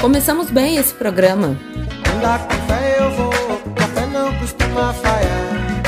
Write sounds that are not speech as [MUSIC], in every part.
Começamos bem esse programa. Andar com fé eu vou, café não costuma falhar.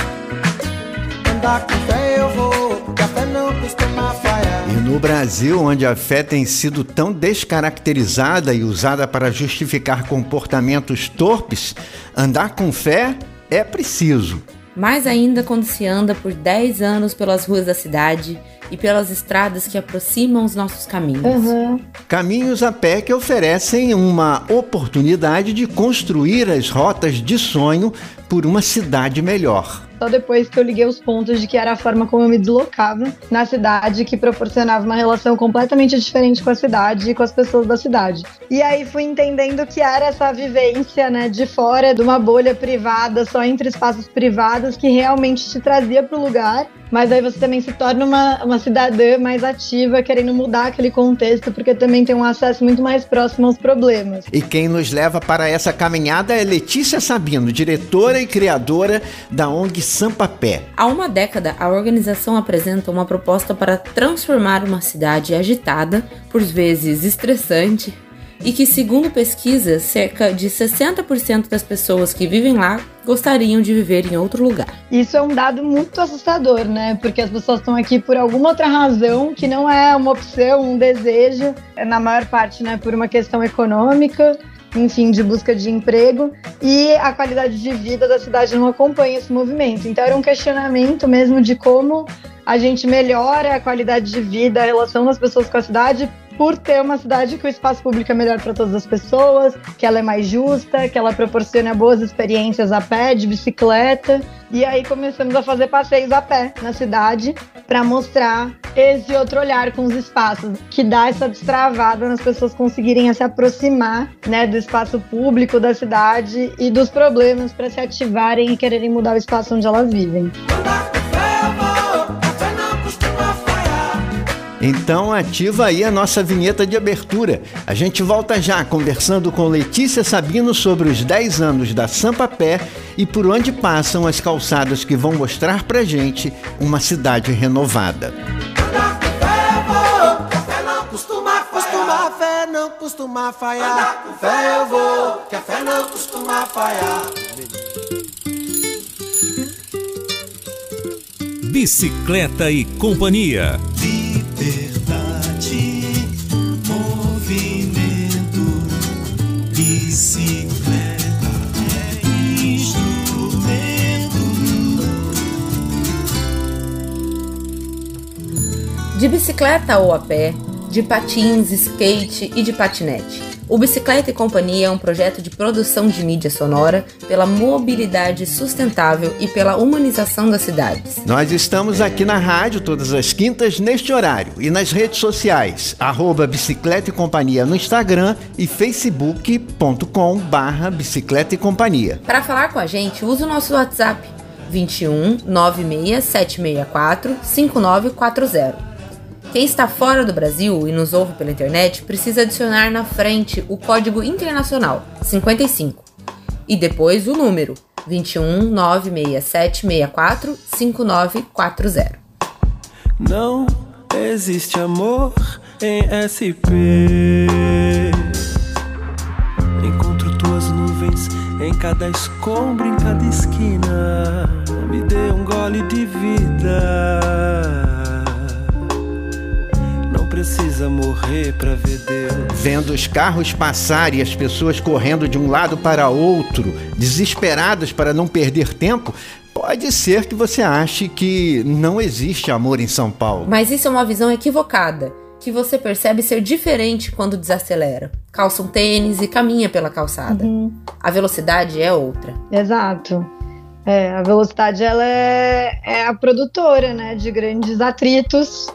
Andar com fé eu vou, café não costuma falhar. E no Brasil, onde a fé tem sido tão descaracterizada e usada para justificar comportamentos torpes, andar com fé é preciso. Mais ainda quando se anda por 10 anos pelas ruas da cidade e pelas estradas que aproximam os nossos caminhos. Uhum. Caminhos a pé que oferecem uma oportunidade de construir as rotas de sonho por uma cidade melhor. Só depois que eu liguei os pontos de que era a forma como eu me deslocava na cidade que proporcionava uma relação completamente diferente com a cidade e com as pessoas da cidade. E aí fui entendendo que era essa vivência, né, de fora de uma bolha privada, só entre espaços privados que realmente te trazia para o lugar mas aí você também se torna uma, uma cidadã mais ativa, querendo mudar aquele contexto, porque também tem um acesso muito mais próximo aos problemas. E quem nos leva para essa caminhada é Letícia Sabino, diretora e criadora da ONG Sampa Pé. Há uma década, a organização apresenta uma proposta para transformar uma cidade agitada, por vezes estressante, e que, segundo pesquisas, cerca de 60% das pessoas que vivem lá gostariam de viver em outro lugar. Isso é um dado muito assustador, né? Porque as pessoas estão aqui por alguma outra razão que não é uma opção, um desejo, é na maior parte, né, por uma questão econômica enfim, de busca de emprego, e a qualidade de vida da cidade não acompanha esse movimento. Então era um questionamento mesmo de como a gente melhora a qualidade de vida, a relação das pessoas com a cidade por ter uma cidade que o espaço público é melhor para todas as pessoas, que ela é mais justa, que ela proporciona boas experiências a pé, de bicicleta. E aí começamos a fazer passeios a pé na cidade para mostrar esse outro olhar com os espaços, que dá essa destravada nas pessoas conseguirem se aproximar, né, do espaço público da cidade e dos problemas para se ativarem e quererem mudar o espaço onde elas vivem. Então ativa aí a nossa vinheta de abertura. A gente volta já conversando com Letícia Sabino sobre os 10 anos da Sampa Pé e por onde passam as calçadas que vão mostrar pra gente uma cidade renovada. Não costuma falhar. Fé eu vou, que a fé não costuma falhar. Bicicleta e Companhia. De bicicleta ou a pé, de patins, skate e de patinete. O Bicicleta e Companhia é um projeto de produção de mídia sonora pela mobilidade sustentável e pela humanização das cidades. Nós estamos aqui na rádio todas as quintas neste horário e nas redes sociais, arroba Bicicleta e Companhia no Instagram e facebook.com barra Bicicleta e Companhia. Para falar com a gente, use o nosso WhatsApp 21 96 764 5940. Quem está fora do Brasil e nos ouve pela internet precisa adicionar na frente o código internacional 55 e depois o número 21 96764 5940. Não existe amor em SP. Encontro tuas nuvens em cada escombro, em cada esquina. Me dê um gole de vida precisa morrer para ver Deus. Vendo os carros passar e as pessoas correndo de um lado para outro, desesperadas para não perder tempo, pode ser que você ache que não existe amor em São Paulo. Mas isso é uma visão equivocada, que você percebe ser diferente quando desacelera. Calça um tênis e caminha pela calçada. Uhum. A velocidade é outra. Exato. É, a velocidade ela é, é a produtora, né, de grandes atritos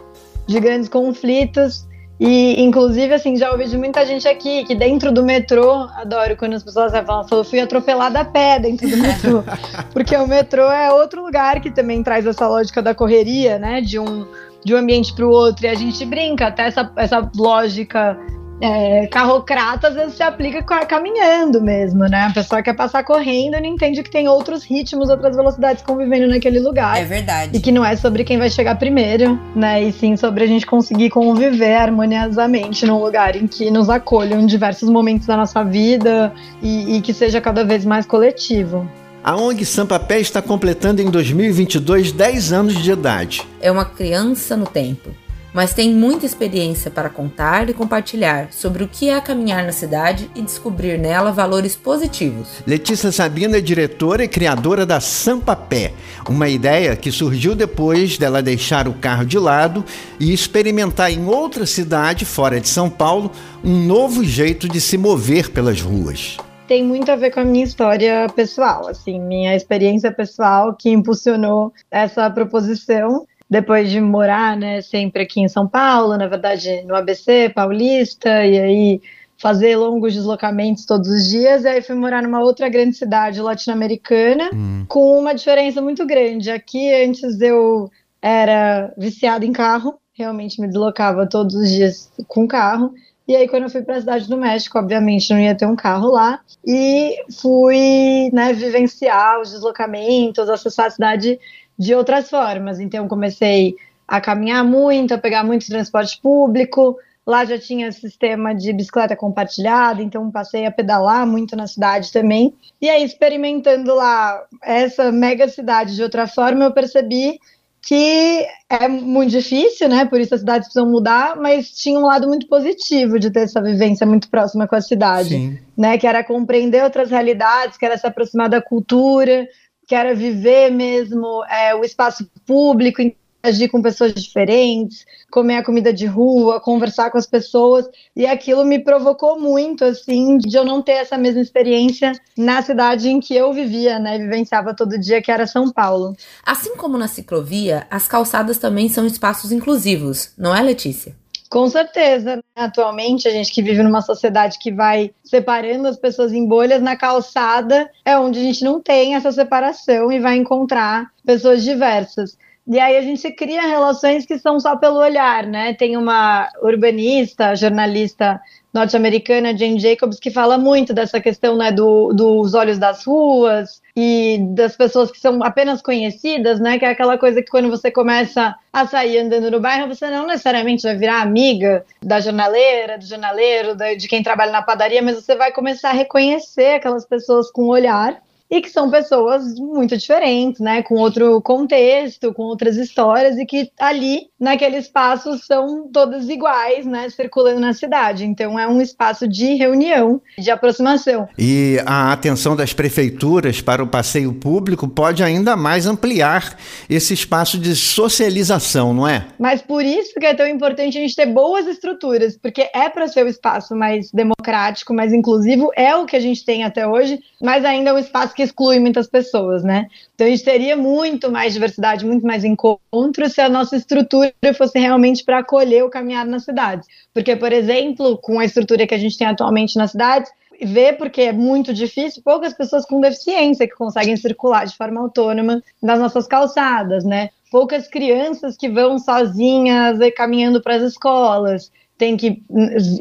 de grandes conflitos. E, inclusive, assim, já ouvi de muita gente aqui que dentro do metrô, adoro quando as pessoas falam, eu fui atropelada a pé dentro do metrô. [LAUGHS] Porque o metrô é outro lugar que também traz essa lógica da correria, né? De um, de um ambiente para o outro. E a gente brinca até essa, essa lógica é, carrocrata às vezes se aplica caminhando mesmo, né? A pessoa quer passar correndo e não entende que tem outros ritmos, outras velocidades convivendo naquele lugar. É verdade. E que não é sobre quem vai chegar primeiro, né? E sim sobre a gente conseguir conviver harmoniosamente num lugar em que nos acolham em diversos momentos da nossa vida e, e que seja cada vez mais coletivo. A ONG Sampapé está completando em 2022 10 anos de idade. É uma criança no tempo mas tem muita experiência para contar e compartilhar sobre o que é caminhar na cidade e descobrir nela valores positivos. Letícia Sabino é diretora e criadora da Sampapé, uma ideia que surgiu depois dela deixar o carro de lado e experimentar em outra cidade, fora de São Paulo, um novo jeito de se mover pelas ruas tem muito a ver com a minha história pessoal, assim, minha experiência pessoal que impulsionou essa proposição depois de morar, né, sempre aqui em São Paulo, na verdade no ABC Paulista, e aí fazer longos deslocamentos todos os dias, e aí fui morar numa outra grande cidade latino-americana, hum. com uma diferença muito grande. Aqui antes eu era viciada em carro, realmente me deslocava todos os dias com carro. E aí, quando eu fui para a cidade do México, obviamente não ia ter um carro lá. E fui né, vivenciar os deslocamentos, acessar a cidade de outras formas. Então, comecei a caminhar muito, a pegar muito transporte público. Lá já tinha sistema de bicicleta compartilhada, então passei a pedalar muito na cidade também. E aí, experimentando lá essa mega cidade de outra forma, eu percebi que é muito difícil, né? Por isso as cidades precisam mudar, mas tinha um lado muito positivo de ter essa vivência muito próxima com a cidade, Sim. né? Que era compreender outras realidades, que era se aproximar da cultura, que era viver mesmo é, o espaço público, interagir com pessoas diferentes, comer a comida de rua, conversar com as pessoas, e aquilo me provocou muito, assim, de eu não ter essa mesma experiência na cidade em que eu vivia, né, vivenciava todo dia, que era São Paulo. Assim como na ciclovia, as calçadas também são espaços inclusivos, não é, Letícia? Com certeza, né? atualmente a gente que vive numa sociedade que vai separando as pessoas em bolhas, na calçada é onde a gente não tem essa separação e vai encontrar pessoas diversas. E aí a gente cria relações que são só pelo olhar, né? Tem uma urbanista, jornalista norte-americana, Jane Jacobs, que fala muito dessa questão né, do, dos olhos das ruas e das pessoas que são apenas conhecidas, né? Que é aquela coisa que quando você começa a sair andando no bairro, você não necessariamente vai virar amiga da jornaleira, do jornaleiro, de quem trabalha na padaria, mas você vai começar a reconhecer aquelas pessoas com olhar e que são pessoas muito diferentes, né, com outro contexto, com outras histórias e que ali naquele espaço são todas iguais, né, circulando na cidade. Então é um espaço de reunião, de aproximação. E a atenção das prefeituras para o passeio público pode ainda mais ampliar esse espaço de socialização, não é? Mas por isso que é tão importante a gente ter boas estruturas, porque é para ser o um espaço mais democrático, mais inclusivo, é o que a gente tem até hoje, mas ainda é um espaço que exclui muitas pessoas, né? Então a gente teria muito mais diversidade, muito mais encontro se a nossa estrutura fosse realmente para acolher o caminhar nas cidades. Porque, por exemplo, com a estrutura que a gente tem atualmente nas cidades, vê porque é muito difícil, poucas pessoas com deficiência que conseguem circular de forma autônoma nas nossas calçadas, né? Poucas crianças que vão sozinhas caminhando para as escolas, tem que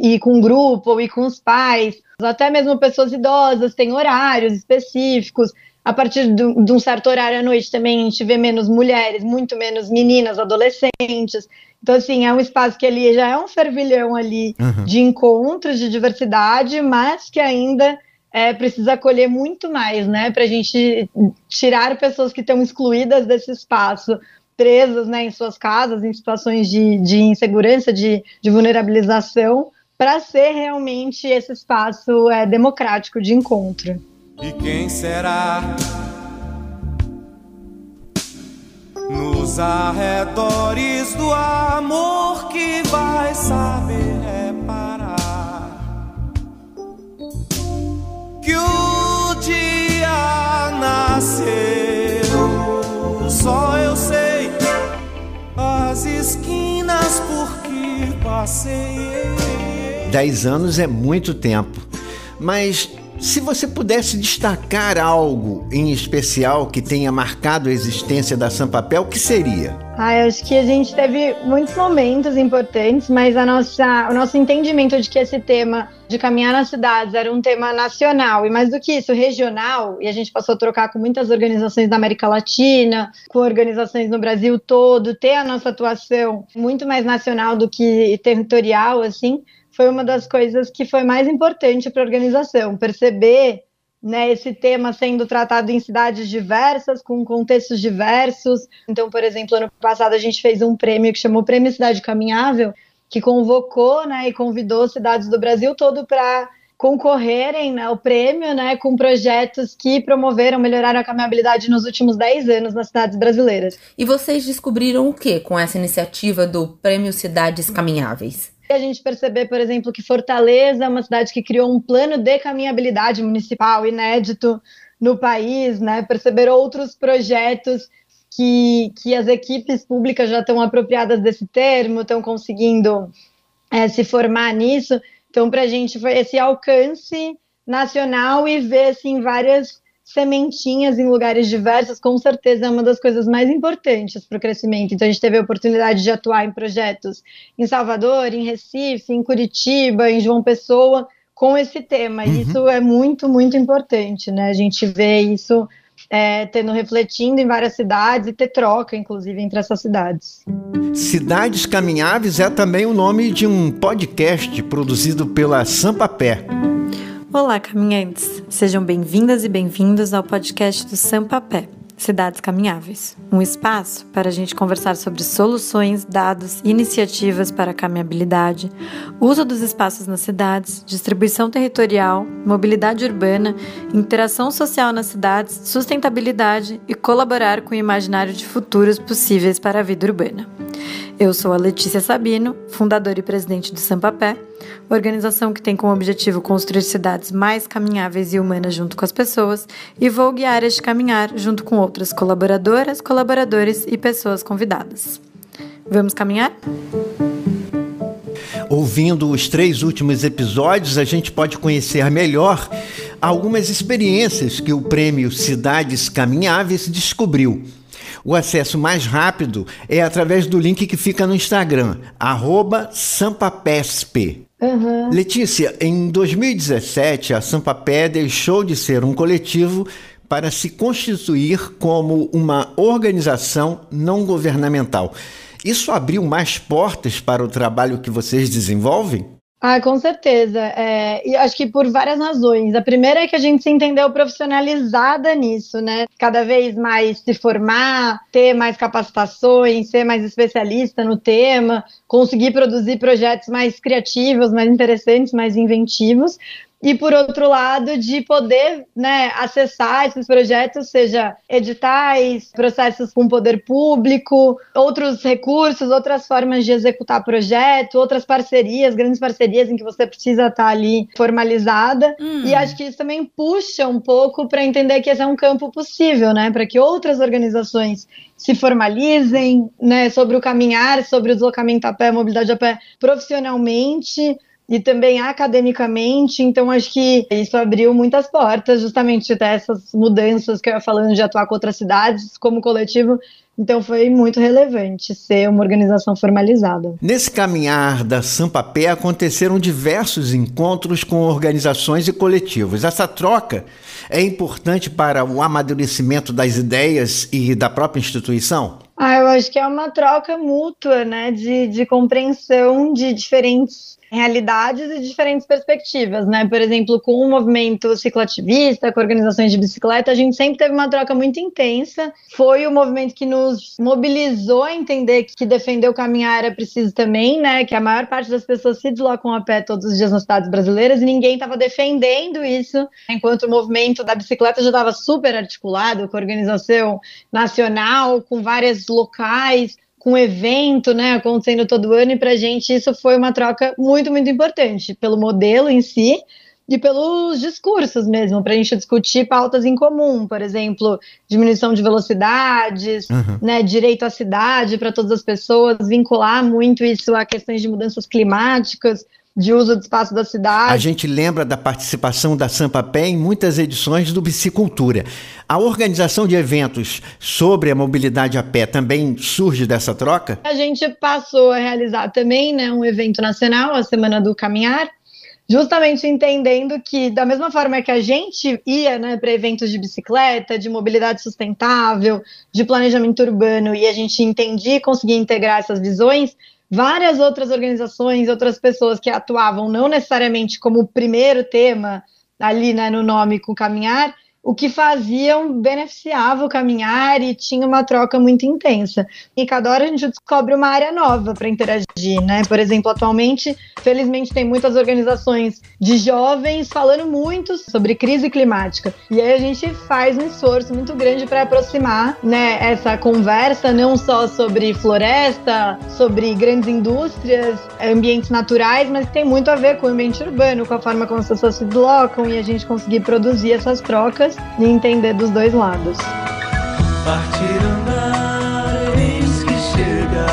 ir com um grupo ou ir com os pais até mesmo pessoas idosas têm horários específicos. A partir de, um certo horário à noite também a gente vê menos mulheres, muito menos meninas, adolescentes. Então, assim, é um espaço que ele já é um fervilhão ali uhum. de encontros, de diversidade, mas que ainda é, precisa acolher muito mais, né? Para a gente tirar pessoas que estão excluídas desse espaço, presas né, em suas casas, em situações de, de insegurança, de, de vulnerabilização, para ser realmente esse espaço é, democrático de encontro. E quem será nos arredores do amor que vai saber reparar passei. 10 anos é muito tempo. Mas Se você pudesse destacar algo em especial que tenha marcado a existência da Sampapel, o que seria? Ah, eu acho que a gente teve muitos momentos importantes, mas a nossa, o nosso entendimento de que esse tema de caminhar nas cidades era um tema nacional e mais do que isso, regional, e a gente passou a trocar com muitas organizações da América Latina, com organizações no Brasil todo, ter a nossa atuação muito mais nacional do que territorial, assim, foi uma das coisas que foi mais importante para a organização, perceber né, esse tema sendo tratado em cidades diversas, com contextos diversos. Então, por exemplo, ano passado a gente fez um prêmio que chamou Prêmio Cidade Caminhável, que convocou né, e convidou cidades do Brasil todo para concorrerem né, ao prêmio né, com projetos que promoveram, melhoraram a caminhabilidade nos últimos 10 anos nas cidades brasileiras. E vocês descobriram o que com essa iniciativa do Prêmio Cidades Caminháveis? A gente perceber, por exemplo, que Fortaleza é uma cidade que criou um plano de caminhabilidade municipal inédito no país, né? Perceber outros projetos que, que as equipes públicas já estão apropriadas desse termo, estão conseguindo é, se formar nisso. Então, para a gente foi esse alcance nacional e ver assim, várias sementinhas em lugares diversos, com certeza é uma das coisas mais importantes para o crescimento. Então, a gente teve a oportunidade de atuar em projetos em Salvador, em Recife, em Curitiba, em João Pessoa, com esse tema. Uhum. Isso é muito, muito importante, né? A gente vê isso é, tendo refletindo em várias cidades e ter troca, inclusive, entre essas cidades. Cidades Caminháveis é também o nome de um podcast produzido pela Sampapé. Olá, caminhantes! Sejam bem-vindas e bem-vindos ao podcast do Sampapé, Cidades Caminháveis. Um espaço para a gente conversar sobre soluções, dados iniciativas para a caminhabilidade, uso dos espaços nas cidades, distribuição territorial, mobilidade urbana, interação social nas cidades, sustentabilidade e colaborar com o imaginário de futuros possíveis para a vida urbana. Eu sou a Letícia Sabino, fundadora e presidente do Sampapé, organização que tem como objetivo construir cidades mais caminháveis e humanas junto com as pessoas, e vou guiar este caminhar junto com outras colaboradoras, colaboradores e pessoas convidadas. Vamos caminhar? Ouvindo os três últimos episódios, a gente pode conhecer melhor algumas experiências que o prêmio Cidades Caminháveis descobriu. O acesso mais rápido é através do link que fica no Instagram, sampapesp. Uhum. Letícia, em 2017, a Sampapé deixou de ser um coletivo para se constituir como uma organização não governamental. Isso abriu mais portas para o trabalho que vocês desenvolvem? Ah, com certeza. É, e acho que por várias razões. A primeira é que a gente se entendeu profissionalizada nisso, né? Cada vez mais se formar, ter mais capacitações, ser mais especialista no tema, conseguir produzir projetos mais criativos, mais interessantes, mais inventivos e por outro lado de poder né, acessar esses projetos, seja editais, processos com poder público, outros recursos, outras formas de executar projeto, outras parcerias, grandes parcerias em que você precisa estar ali formalizada. Hum. E acho que isso também puxa um pouco para entender que esse é um campo possível, né, para que outras organizações se formalizem, né, sobre o caminhar, sobre o deslocamento a pé, mobilidade a pé profissionalmente, e também academicamente, então acho que isso abriu muitas portas, justamente até essas mudanças que eu ia falando de atuar com outras cidades como coletivo, então foi muito relevante ser uma organização formalizada. Nesse caminhar da Sampapé aconteceram diversos encontros com organizações e coletivos. Essa troca é importante para o amadurecimento das ideias e da própria instituição? Ah, eu acho que é uma troca mútua, né, de, de compreensão de diferentes realidades e diferentes perspectivas, né? Por exemplo, com o movimento ciclativista, com organizações de bicicleta, a gente sempre teve uma troca muito intensa. Foi o movimento que nos mobilizou a entender que defender o caminhar era preciso também, né? Que a maior parte das pessoas se deslocam a pé todos os dias nas cidades brasileiras e ninguém estava defendendo isso, enquanto o movimento da bicicleta já estava super articulado com a organização nacional, com vários locais com evento, né, acontecendo todo ano, e para a gente isso foi uma troca muito, muito importante, pelo modelo em si e pelos discursos mesmo, para a gente discutir pautas em comum, por exemplo, diminuição de velocidades, uhum. né, direito à cidade para todas as pessoas, vincular muito isso a questões de mudanças climáticas. De uso do espaço da cidade. A gente lembra da participação da Sampapé em muitas edições do Bicicultura. A organização de eventos sobre a mobilidade a pé também surge dessa troca? A gente passou a realizar também né, um evento nacional, a Semana do Caminhar, justamente entendendo que, da mesma forma que a gente ia né, para eventos de bicicleta, de mobilidade sustentável, de planejamento urbano, e a gente entendia e conseguia integrar essas visões, várias outras organizações, outras pessoas que atuavam não necessariamente como primeiro tema ali né, no nome com caminhar, o que faziam beneficiava o caminhar e tinha uma troca muito intensa. E cada hora a gente descobre uma área nova para interagir, né? Por exemplo, atualmente, felizmente tem muitas organizações de jovens falando muito sobre crise climática. E aí a gente faz um esforço muito grande para aproximar, né, essa conversa não só sobre floresta, sobre grandes indústrias, ambientes naturais, mas tem muito a ver com o ambiente urbano, com a forma como as pessoas se deslocam e a gente conseguir produzir essas trocas e entender dos dois lados. Partir andar, eis que chega.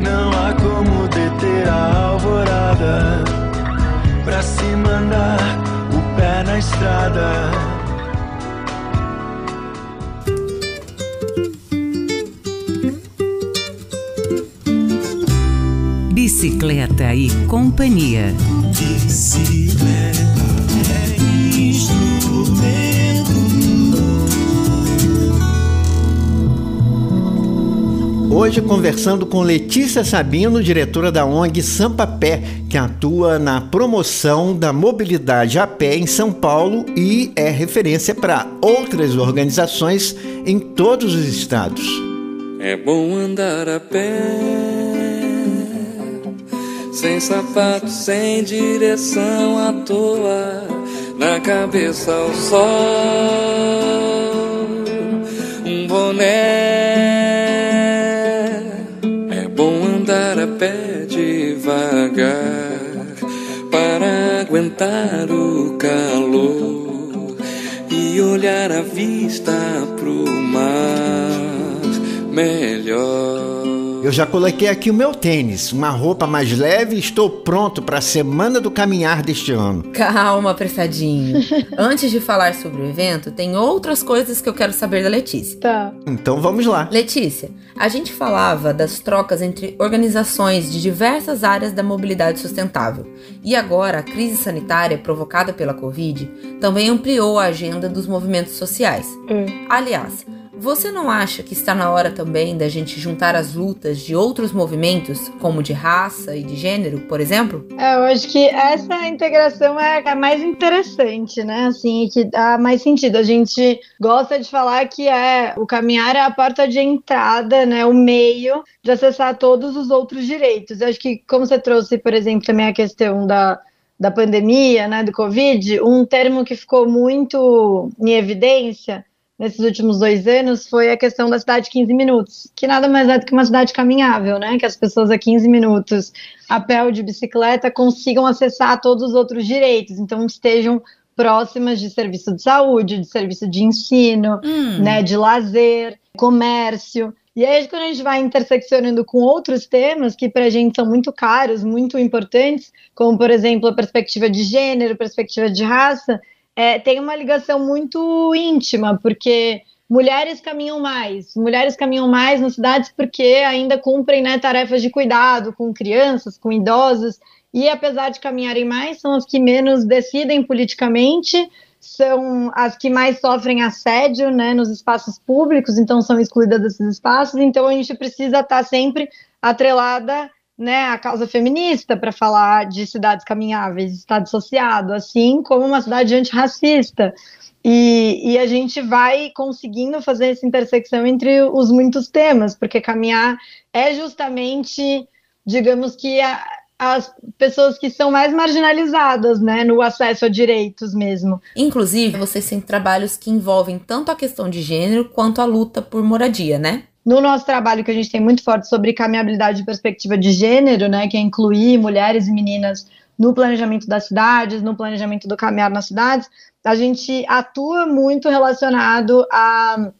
Não há como deter a alvorada. Pra se mandar o pé na estrada. Bicicleta e companhia. Bicicleta Hoje conversando com Letícia Sabino, diretora da ONG Sampapé, que atua na promoção da mobilidade a pé em São Paulo e é referência para outras organizações em todos os estados. É bom andar a pé, sem sapato, sem direção à toa, na cabeça ao sol, devagar, para aguentar o calor e olhar a vista pro mar melhor. Eu já coloquei aqui o meu tênis, uma roupa mais leve e estou pronto para a Semana do Caminhar deste ano. Calma, apressadinho. [LAUGHS] Antes de falar sobre o evento, tem outras coisas que eu quero saber da Letícia. Tá. Então vamos lá. Letícia, a gente falava das trocas entre organizações de diversas áreas da mobilidade sustentável. E agora a crise sanitária provocada pela Covid também ampliou a agenda dos movimentos sociais. Hum. Aliás, você não acha que está na hora também da gente juntar as lutas de outros movimentos, como de raça e de gênero, por exemplo? É, eu acho que essa integração é a mais interessante, né? Assim, que dá mais sentido. A gente gosta de falar que é o caminhar é a porta de entrada, né? O meio de acessar todos os outros direitos. Eu acho que, como você trouxe, por exemplo, também a questão da, da pandemia, né? Do Covid, um termo que ficou muito em evidência nesses últimos dois anos foi a questão da cidade 15 minutos, que nada mais é do que uma cidade caminhável, né? Que as pessoas a 15 minutos a pé ou de bicicleta consigam acessar todos os outros direitos, então estejam próximas de serviço de saúde, de serviço de ensino, Hum. né, de lazer, comércio. E aí, quando a gente vai interseccionando com outros temas que para a gente são muito caros, muito importantes, como, por exemplo, a perspectiva de gênero, perspectiva de raça, é, tem uma ligação muito íntima, porque mulheres caminham mais, mulheres caminham mais nas cidades porque ainda cumprem né, tarefas de cuidado com crianças, com idosos, e apesar de caminharem mais, são as que menos decidem politicamente, são as que mais sofrem assédio né, nos espaços públicos, então são excluídas desses espaços, então a gente precisa estar sempre atrelada né, a causa feminista para falar de cidades caminháveis, estado associado, assim como uma cidade antirracista. E, e a gente vai conseguindo fazer essa intersecção entre os muitos temas, porque caminhar é justamente, digamos que, a, as pessoas que são mais marginalizadas, né, no acesso a direitos mesmo. Inclusive, vocês têm trabalhos que envolvem tanto a questão de gênero quanto a luta por moradia, né? No nosso trabalho, que a gente tem muito forte sobre caminhabilidade de perspectiva de gênero, né, que é incluir mulheres e meninas no planejamento das cidades, no planejamento do caminhar nas cidades, a gente atua muito relacionado a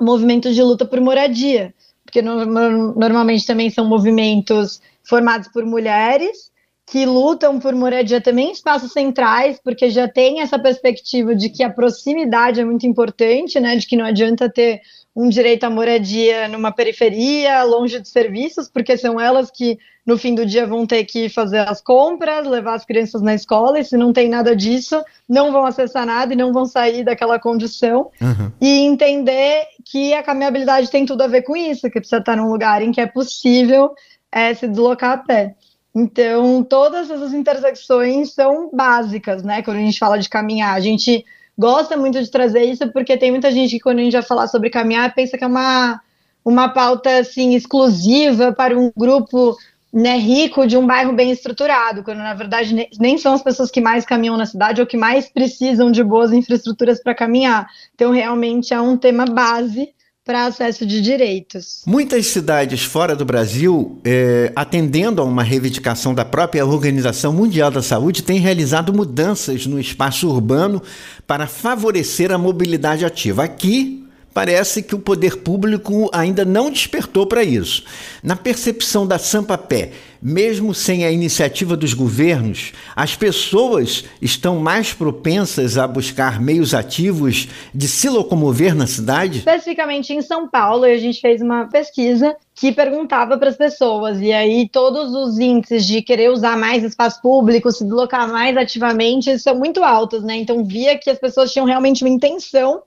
movimentos de luta por moradia, porque no, no, normalmente também são movimentos formados por mulheres que lutam por moradia também em espaços centrais, porque já tem essa perspectiva de que a proximidade é muito importante, né? De que não adianta ter um direito à moradia numa periferia, longe de serviços, porque são elas que no fim do dia vão ter que fazer as compras, levar as crianças na escola, e se não tem nada disso, não vão acessar nada e não vão sair daquela condição. Uhum. E entender que a caminhabilidade tem tudo a ver com isso, que precisa estar num lugar em que é possível é, se deslocar a pé. Então, todas essas intersecções são básicas, né? Quando a gente fala de caminhar, a gente gosta muito de trazer isso porque tem muita gente que quando a gente vai falar sobre caminhar pensa que é uma uma pauta assim exclusiva para um grupo né, rico de um bairro bem estruturado, quando na verdade nem são as pessoas que mais caminham na cidade ou que mais precisam de boas infraestruturas para caminhar. Então, realmente é um tema base para acesso de direitos. Muitas cidades fora do Brasil, é, atendendo a uma reivindicação da própria Organização Mundial da Saúde, têm realizado mudanças no espaço urbano para favorecer a mobilidade ativa. Aqui, parece que o poder público ainda não despertou para isso. Na percepção da Sampapé, mesmo sem a iniciativa dos governos, as pessoas estão mais propensas a buscar meios ativos de se locomover na cidade? Especificamente em São Paulo, a gente fez uma pesquisa que perguntava para as pessoas, e aí todos os índices de querer usar mais espaço público, se deslocar mais ativamente, são muito altos, né? Então via que as pessoas tinham realmente uma intenção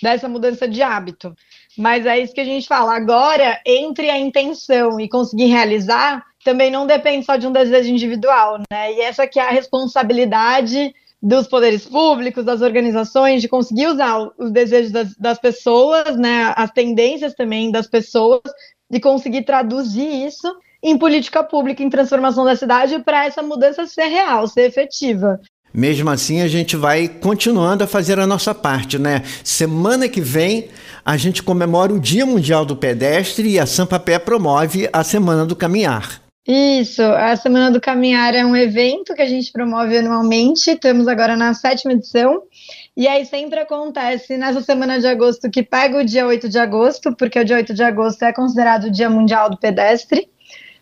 dessa mudança de hábito. Mas é isso que a gente fala. Agora, entre a intenção e conseguir realizar, também não depende só de um desejo individual, né? E essa que é a responsabilidade dos poderes públicos, das organizações, de conseguir usar os desejos das, das pessoas, né? As tendências também das pessoas, de conseguir traduzir isso em política pública, em transformação da cidade, para essa mudança ser real, ser efetiva. Mesmo assim, a gente vai continuando a fazer a nossa parte, né? Semana que vem, a gente comemora o Dia Mundial do Pedestre e a Sampapé promove a Semana do Caminhar. Isso, a Semana do Caminhar é um evento que a gente promove anualmente, estamos agora na sétima edição, e aí sempre acontece nessa semana de agosto que pega o dia 8 de agosto, porque o dia 8 de agosto é considerado o Dia Mundial do Pedestre,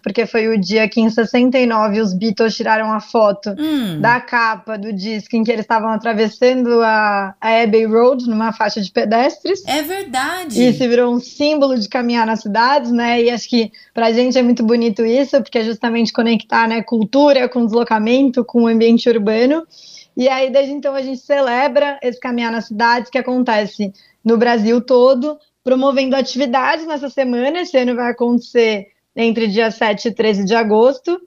porque foi o dia que em 69 os Beatles tiraram a foto hum. da capa do disco em que eles estavam atravessando a, a Abbey Road numa faixa de pedestres. É verdade. E se virou um símbolo de caminhar nas cidades, né? E acho que pra gente é muito bonito isso, porque é justamente conectar, né, cultura com deslocamento, com o ambiente urbano. E aí, desde então, a gente celebra esse caminhar nas cidades que acontece no Brasil todo, promovendo atividades nessa semana. Esse ano vai acontecer entre dia 7 e 13 de agosto.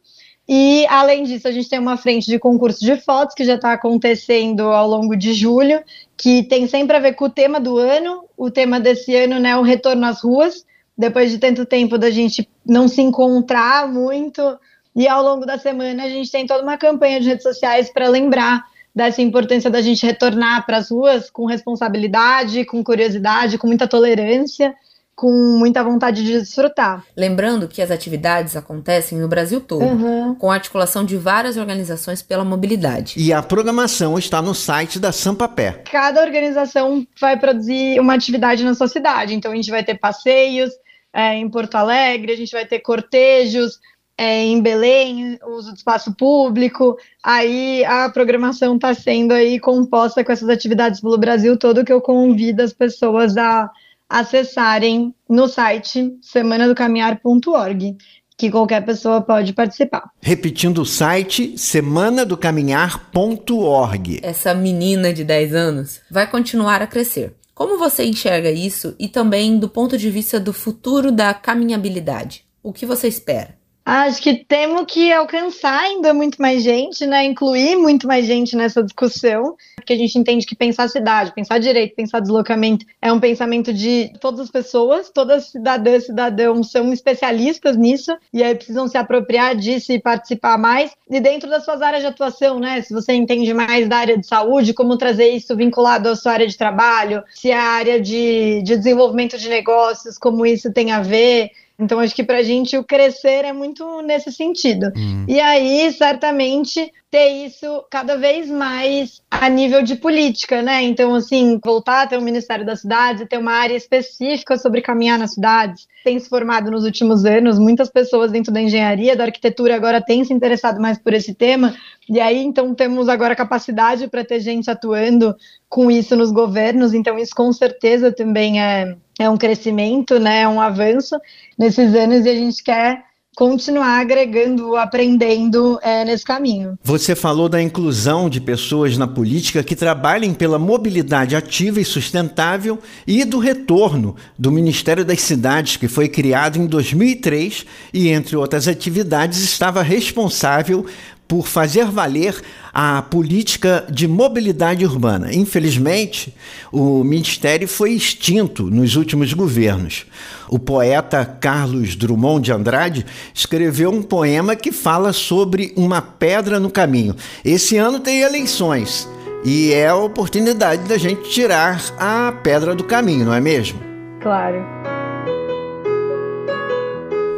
E, além disso, a gente tem uma frente de concurso de fotos que já está acontecendo ao longo de julho, que tem sempre a ver com o tema do ano. O tema desse ano né, é o retorno às ruas, depois de tanto tempo da gente não se encontrar muito. E ao longo da semana a gente tem toda uma campanha de redes sociais para lembrar dessa importância da gente retornar para as ruas com responsabilidade, com curiosidade, com muita tolerância com muita vontade de desfrutar. Lembrando que as atividades acontecem no Brasil todo, uhum. com a articulação de várias organizações pela mobilidade. E a programação está no site da Sampapé. Cada organização vai produzir uma atividade na sua cidade. Então a gente vai ter passeios é, em Porto Alegre, a gente vai ter cortejos, é, em Belém, uso do espaço público. Aí a programação está sendo aí composta com essas atividades pelo Brasil todo que eu convido as pessoas a acessarem no site semanadocaminhar.org, que qualquer pessoa pode participar. Repetindo o site semanadocaminhar.org. Essa menina de 10 anos vai continuar a crescer. Como você enxerga isso e também do ponto de vista do futuro da caminhabilidade? O que você espera? Acho que temos que alcançar ainda muito mais gente, né? Incluir muito mais gente nessa discussão, porque a gente entende que pensar cidade, pensar direito, pensar deslocamento é um pensamento de todas as pessoas, todas cidadãs e cidadãos são especialistas nisso e aí precisam se apropriar disso e participar mais. E dentro das suas áreas de atuação, né? Se você entende mais da área de saúde, como trazer isso vinculado à sua área de trabalho, se a área de, de desenvolvimento de negócios, como isso tem a ver Então, acho que para a gente o crescer é muito nesse sentido. Uhum. E aí, certamente, ter isso cada vez mais a nível de política, né? Então, assim, voltar a ter um Ministério da Cidade, ter uma área específica sobre caminhar nas cidades, tem se formado nos últimos anos, muitas pessoas dentro da engenharia, da arquitetura agora têm se interessado mais por esse tema, e aí então temos agora capacidade para ter gente atuando com isso nos governos, então isso com certeza também é, é um crescimento, né? É um avanço nesses anos e a gente quer continuar agregando, aprendendo é, nesse caminho. Você falou da inclusão de pessoas na política que trabalhem pela mobilidade ativa e sustentável e do retorno do Ministério das Cidades, que foi criado em 2003 e, entre outras atividades, estava responsável por fazer valer a política de mobilidade urbana. Infelizmente, o ministério foi extinto nos últimos governos. O poeta Carlos Drummond de Andrade escreveu um poema que fala sobre uma pedra no caminho. Esse ano tem eleições e é a oportunidade da gente tirar a pedra do caminho, não é mesmo? Claro.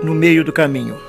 No meio do caminho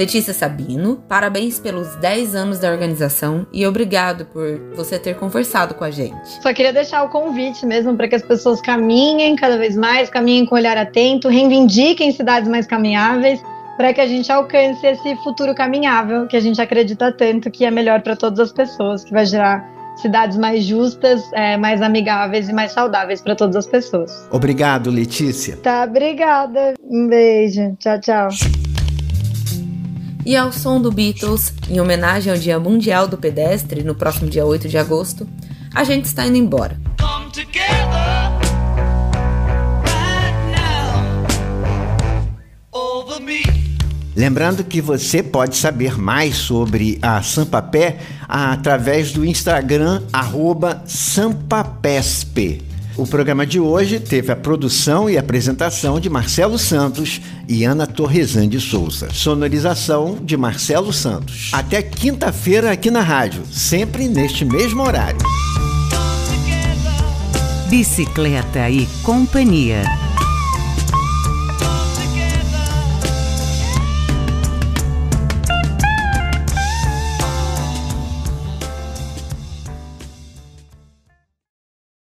Letícia Sabino, parabéns pelos 10 anos da organização e obrigado por você ter conversado com a gente. Só queria deixar o convite mesmo para que as pessoas caminhem cada vez mais, caminhem com olhar atento, reivindiquem cidades mais caminháveis, para que a gente alcance esse futuro caminhável que a gente acredita tanto que é melhor para todas as pessoas, que vai gerar cidades mais justas, é, mais amigáveis e mais saudáveis para todas as pessoas. Obrigado, Letícia. Tá, obrigada. Um beijo. Tchau, tchau. E ao som do Beatles, em homenagem ao Dia Mundial do Pedestre, no próximo dia 8 de agosto, a gente está indo embora. Lembrando que você pode saber mais sobre a Sampapé através do Instagram @sampapesp. O programa de hoje teve a produção e apresentação de Marcelo Santos e Ana Torresan de Souza. Sonorização de Marcelo Santos. Até quinta-feira aqui na rádio, sempre neste mesmo horário. Bicicleta e Companhia.